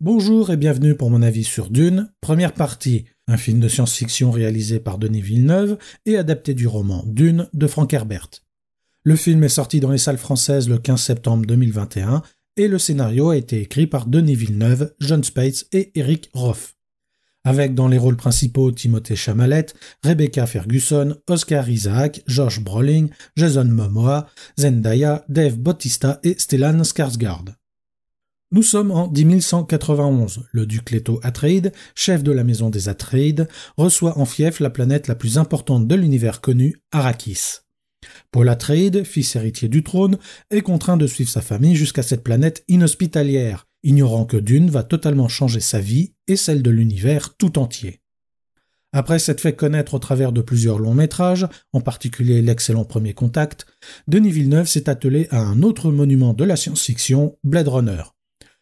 Bonjour et bienvenue pour mon avis sur Dune, première partie, un film de science-fiction réalisé par Denis Villeneuve et adapté du roman Dune de Frank Herbert. Le film est sorti dans les salles françaises le 15 septembre 2021 et le scénario a été écrit par Denis Villeneuve, John Spates et Eric Roth. Avec dans les rôles principaux Timothée Chamalet, Rebecca Ferguson, Oscar Isaac, George Brolin, Jason Momoa, Zendaya, Dave Bautista et Stellan Skarsgård. Nous sommes en 10191. Le duc Leto Atreide, chef de la maison des Atreides, reçoit en fief la planète la plus importante de l'univers connu, Arrakis. Paul Atreide, fils héritier du trône, est contraint de suivre sa famille jusqu'à cette planète inhospitalière, ignorant que Dune va totalement changer sa vie et celle de l'univers tout entier. Après s'être fait connaître au travers de plusieurs longs métrages, en particulier l'excellent Premier Contact, Denis Villeneuve s'est attelé à un autre monument de la science-fiction, Blade Runner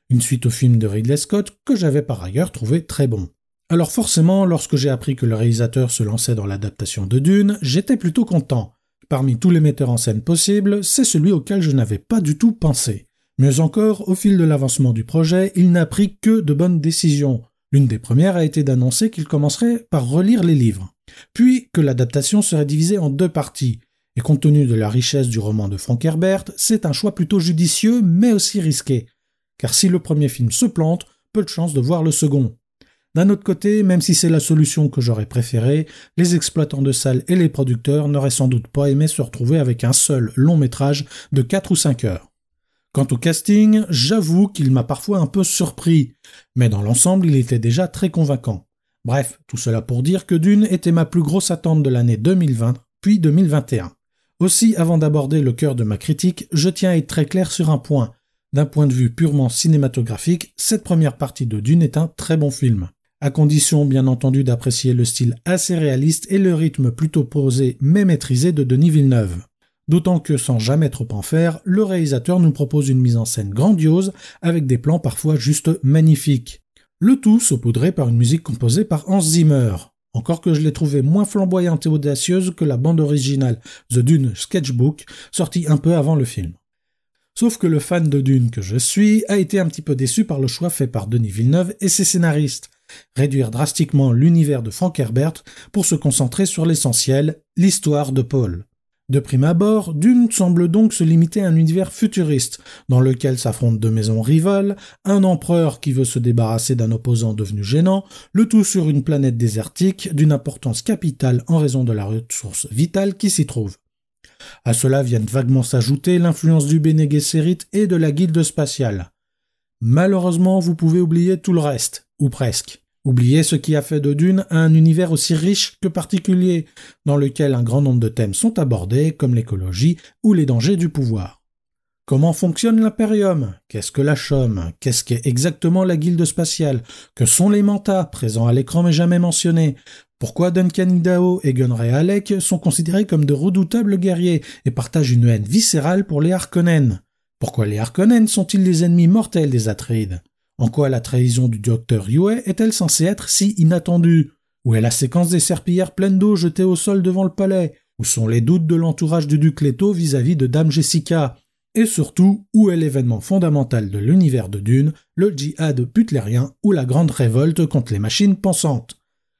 une suite au film de Ridley Scott que j'avais par ailleurs trouvé très bon. Alors forcément, lorsque j'ai appris que le réalisateur se lançait dans l'adaptation de Dune, j'étais plutôt content. Parmi tous les metteurs en scène possibles, c'est celui auquel je n'avais pas du tout pensé. Mieux encore, au fil de l'avancement du projet, il n'a pris que de bonnes décisions. L'une des premières a été d'annoncer qu'il commencerait par relire les livres, puis que l'adaptation serait divisée en deux parties. Et compte tenu de la richesse du roman de Frank Herbert, c'est un choix plutôt judicieux mais aussi risqué car si le premier film se plante, peu de chance de voir le second. D'un autre côté, même si c'est la solution que j'aurais préférée, les exploitants de salles et les producteurs n'auraient sans doute pas aimé se retrouver avec un seul long métrage de 4 ou 5 heures. Quant au casting, j'avoue qu'il m'a parfois un peu surpris, mais dans l'ensemble il était déjà très convaincant. Bref, tout cela pour dire que Dune était ma plus grosse attente de l'année 2020, puis 2021. Aussi, avant d'aborder le cœur de ma critique, je tiens à être très clair sur un point. D'un point de vue purement cinématographique, cette première partie de Dune est un très bon film. À condition bien entendu d'apprécier le style assez réaliste et le rythme plutôt posé mais maîtrisé de Denis Villeneuve. D'autant que sans jamais trop en faire, le réalisateur nous propose une mise en scène grandiose avec des plans parfois juste magnifiques. Le tout saupoudré par une musique composée par Hans Zimmer. Encore que je l'ai trouvé moins flamboyante et audacieuse que la bande originale The Dune Sketchbook, sortie un peu avant le film. Sauf que le fan de Dune que je suis a été un petit peu déçu par le choix fait par Denis Villeneuve et ses scénaristes. Réduire drastiquement l'univers de Frank Herbert pour se concentrer sur l'essentiel, l'histoire de Paul. De prime abord, Dune semble donc se limiter à un univers futuriste, dans lequel s'affrontent deux maisons rivales, un empereur qui veut se débarrasser d'un opposant devenu gênant, le tout sur une planète désertique d'une importance capitale en raison de la ressource vitale qui s'y trouve. À cela viennent vaguement s'ajouter l'influence du Bene Gesserit et de la guilde spatiale. Malheureusement, vous pouvez oublier tout le reste, ou presque. Oubliez ce qui a fait de Dune un univers aussi riche que particulier, dans lequel un grand nombre de thèmes sont abordés, comme l'écologie ou les dangers du pouvoir. Comment fonctionne l'impérium Qu'est-ce que la Chaume? Qu'est-ce qu'est exactement la guilde spatiale? Que sont les mantas, présents à l'écran mais jamais mentionnés Pourquoi Duncan Idaho et Gunray Alec sont considérés comme de redoutables guerriers et partagent une haine viscérale pour les Harkonnen? Pourquoi les Harkonnen sont-ils les ennemis mortels des Atreides? En quoi la trahison du docteur Yue est-elle censée être si inattendue? Où est la séquence des serpillères pleines d'eau jetées au sol devant le palais? Où sont les doutes de l'entourage du duc Leto vis-à-vis de Dame Jessica? Et surtout où est l'événement fondamental de l'univers de Dune, le djihad putlérien ou la grande révolte contre les machines pensantes?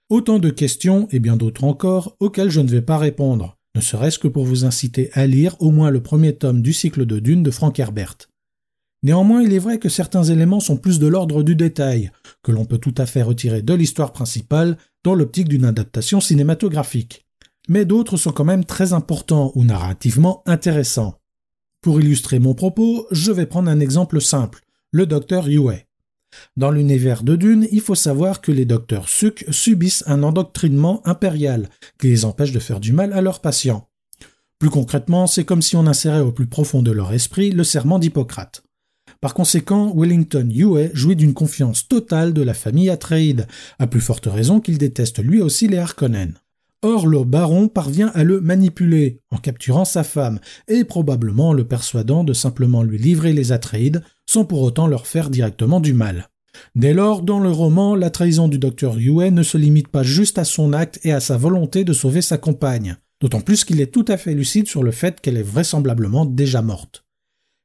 Autant de questions et bien d'autres encore auxquelles je ne vais pas répondre, ne serait-ce que pour vous inciter à lire au moins le premier tome du cycle de Dune de Frank Herbert. Néanmoins, il est vrai que certains éléments sont plus de l'ordre du détail, que l'on peut tout à fait retirer de l'histoire principale dans l'optique d'une adaptation cinématographique. Mais d'autres sont quand même très importants ou narrativement intéressants. Pour illustrer mon propos, je vais prendre un exemple simple, le docteur Yue. Dans l'univers de Dune, il faut savoir que les docteurs Suk subissent un endoctrinement impérial qui les empêche de faire du mal à leurs patients. Plus concrètement, c'est comme si on insérait au plus profond de leur esprit le serment d'Hippocrate. Par conséquent, Wellington Yue jouit d'une confiance totale de la famille Atreides, à plus forte raison qu'il déteste lui aussi les Harkonnen. Or, le baron parvient à le manipuler en capturant sa femme et probablement le persuadant de simplement lui livrer les Atreides sans pour autant leur faire directement du mal. Dès lors, dans le roman, la trahison du docteur Yue ne se limite pas juste à son acte et à sa volonté de sauver sa compagne, d'autant plus qu'il est tout à fait lucide sur le fait qu'elle est vraisemblablement déjà morte.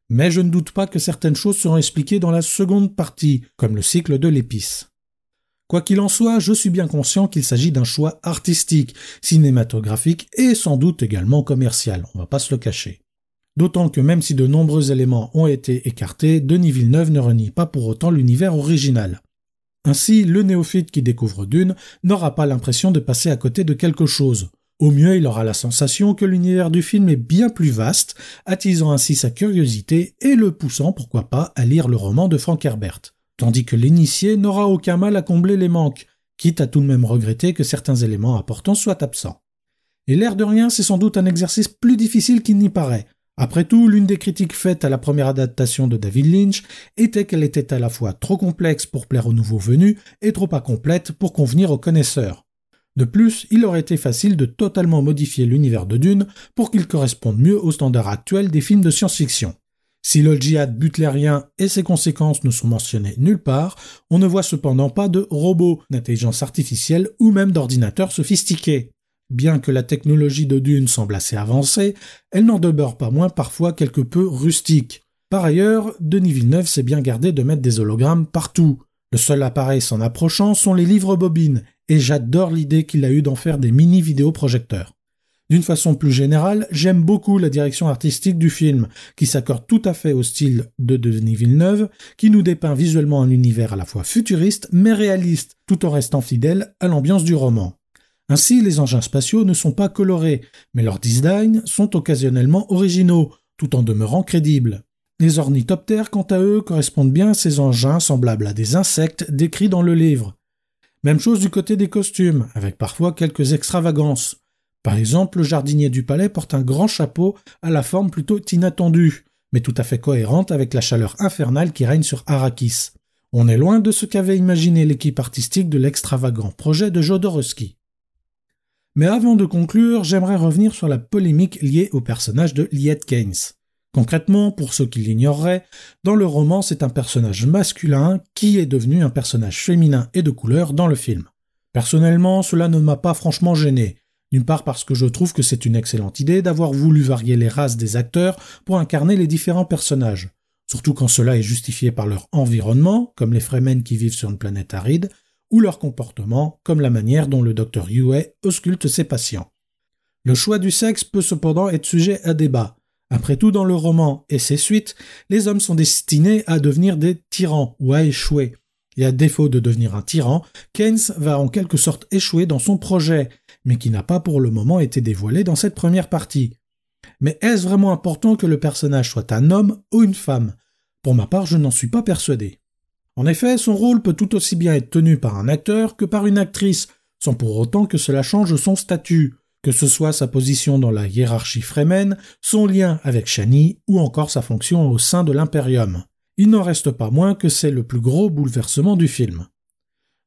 Mais je ne doute pas que certaines choses seront expliquées dans la seconde partie, comme le cycle de l'épice. Quoi qu'il en soit, je suis bien conscient qu'il s'agit d'un choix artistique, cinématographique et sans doute également commercial, on va pas se le cacher. D'autant que même si de nombreux éléments ont été écartés, Denis Villeneuve ne renie pas pour autant l'univers original. Ainsi, le néophyte qui découvre Dune n'aura pas l'impression de passer à côté de quelque chose. Au mieux, il aura la sensation que l'univers du film est bien plus vaste, attisant ainsi sa curiosité et le poussant, pourquoi pas, à lire le roman de Frank Herbert tandis que l'initié n'aura aucun mal à combler les manques, quitte à tout de même regretter que certains éléments importants soient absents. Et l'air de rien, c'est sans doute un exercice plus difficile qu'il n'y paraît. Après tout, l'une des critiques faites à la première adaptation de David Lynch était qu'elle était à la fois trop complexe pour plaire aux nouveaux venus et trop incomplète pour convenir aux connaisseurs. De plus, il aurait été facile de totalement modifier l'univers de Dune pour qu'il corresponde mieux aux standards actuels des films de science-fiction. Si le djihad butlérien et ses conséquences ne sont mentionnées nulle part, on ne voit cependant pas de robots, d'intelligence artificielle ou même d'ordinateurs sophistiqués. Bien que la technologie de Dune semble assez avancée, elle n'en demeure pas moins parfois quelque peu rustique. Par ailleurs, Denis Villeneuve s'est bien gardé de mettre des hologrammes partout. Le seul appareil s'en approchant sont les livres bobines, et j'adore l'idée qu'il a eue d'en faire des mini vidéoprojecteurs. D'une façon plus générale, j'aime beaucoup la direction artistique du film, qui s'accorde tout à fait au style de Denis Villeneuve, qui nous dépeint visuellement un univers à la fois futuriste mais réaliste, tout en restant fidèle à l'ambiance du roman. Ainsi, les engins spatiaux ne sont pas colorés, mais leurs designs sont occasionnellement originaux, tout en demeurant crédibles. Les ornithoptères, quant à eux, correspondent bien à ces engins semblables à des insectes décrits dans le livre. Même chose du côté des costumes, avec parfois quelques extravagances. Par exemple, le jardinier du palais porte un grand chapeau à la forme plutôt inattendue, mais tout à fait cohérente avec la chaleur infernale qui règne sur Arrakis. On est loin de ce qu'avait imaginé l'équipe artistique de l'extravagant projet de Jodorowsky. Mais avant de conclure, j'aimerais revenir sur la polémique liée au personnage de Liet Keynes. Concrètement, pour ceux qui l'ignoreraient, dans le roman, c'est un personnage masculin qui est devenu un personnage féminin et de couleur dans le film. Personnellement, cela ne m'a pas franchement gêné, d'une part parce que je trouve que c'est une excellente idée d'avoir voulu varier les races des acteurs pour incarner les différents personnages, surtout quand cela est justifié par leur environnement, comme les Fremen qui vivent sur une planète aride, ou leur comportement, comme la manière dont le docteur Yue ausculte ses patients. Le choix du sexe peut cependant être sujet à débat. Après tout, dans le roman et ses suites, les hommes sont destinés à devenir des tyrans ou à échouer. Et à défaut de devenir un tyran, Keynes va en quelque sorte échouer dans son projet, mais qui n'a pas pour le moment été dévoilé dans cette première partie. Mais est-ce vraiment important que le personnage soit un homme ou une femme? Pour ma part, je n'en suis pas persuadé. En effet, son rôle peut tout aussi bien être tenu par un acteur que par une actrice, sans pour autant que cela change son statut, que ce soit sa position dans la hiérarchie Fremen, son lien avec Shani ou encore sa fonction au sein de l'Imperium. Il n'en reste pas moins que c'est le plus gros bouleversement du film.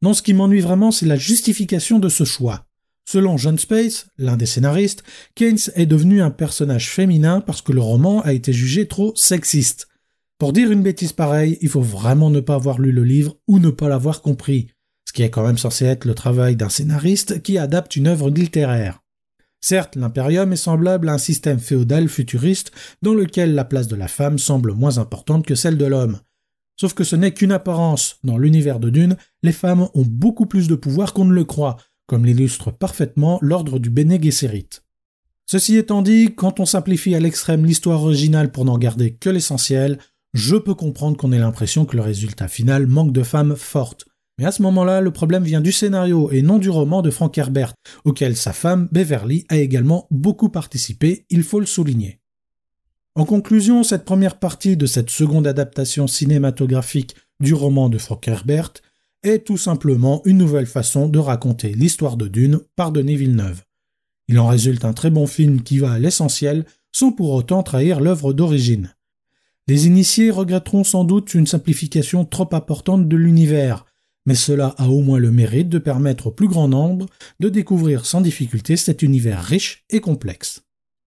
Non, ce qui m'ennuie vraiment, c'est la justification de ce choix. Selon John Space, l'un des scénaristes, Keynes est devenu un personnage féminin parce que le roman a été jugé trop sexiste. Pour dire une bêtise pareille, il faut vraiment ne pas avoir lu le livre ou ne pas l'avoir compris, ce qui est quand même censé être le travail d'un scénariste qui adapte une œuvre littéraire. Certes, l'impérium est semblable à un système féodal futuriste dans lequel la place de la femme semble moins importante que celle de l'homme. Sauf que ce n'est qu'une apparence. Dans l'univers de Dune, les femmes ont beaucoup plus de pouvoir qu'on ne le croit, comme l'illustre parfaitement l'ordre du Bene Gesserit. Ceci étant dit, quand on simplifie à l'extrême l'histoire originale pour n'en garder que l'essentiel, je peux comprendre qu'on ait l'impression que le résultat final manque de femmes fortes. Mais à ce moment-là, le problème vient du scénario et non du roman de Frank Herbert, auquel sa femme, Beverly, a également beaucoup participé, il faut le souligner. En conclusion, cette première partie de cette seconde adaptation cinématographique du roman de Frank Herbert est tout simplement une nouvelle façon de raconter l'histoire de Dune par Denis Villeneuve. Il en résulte un très bon film qui va à l'essentiel sans pour autant trahir l'œuvre d'origine. Les initiés regretteront sans doute une simplification trop importante de l'univers, mais cela a au moins le mérite de permettre au plus grand nombre de découvrir sans difficulté cet univers riche et complexe.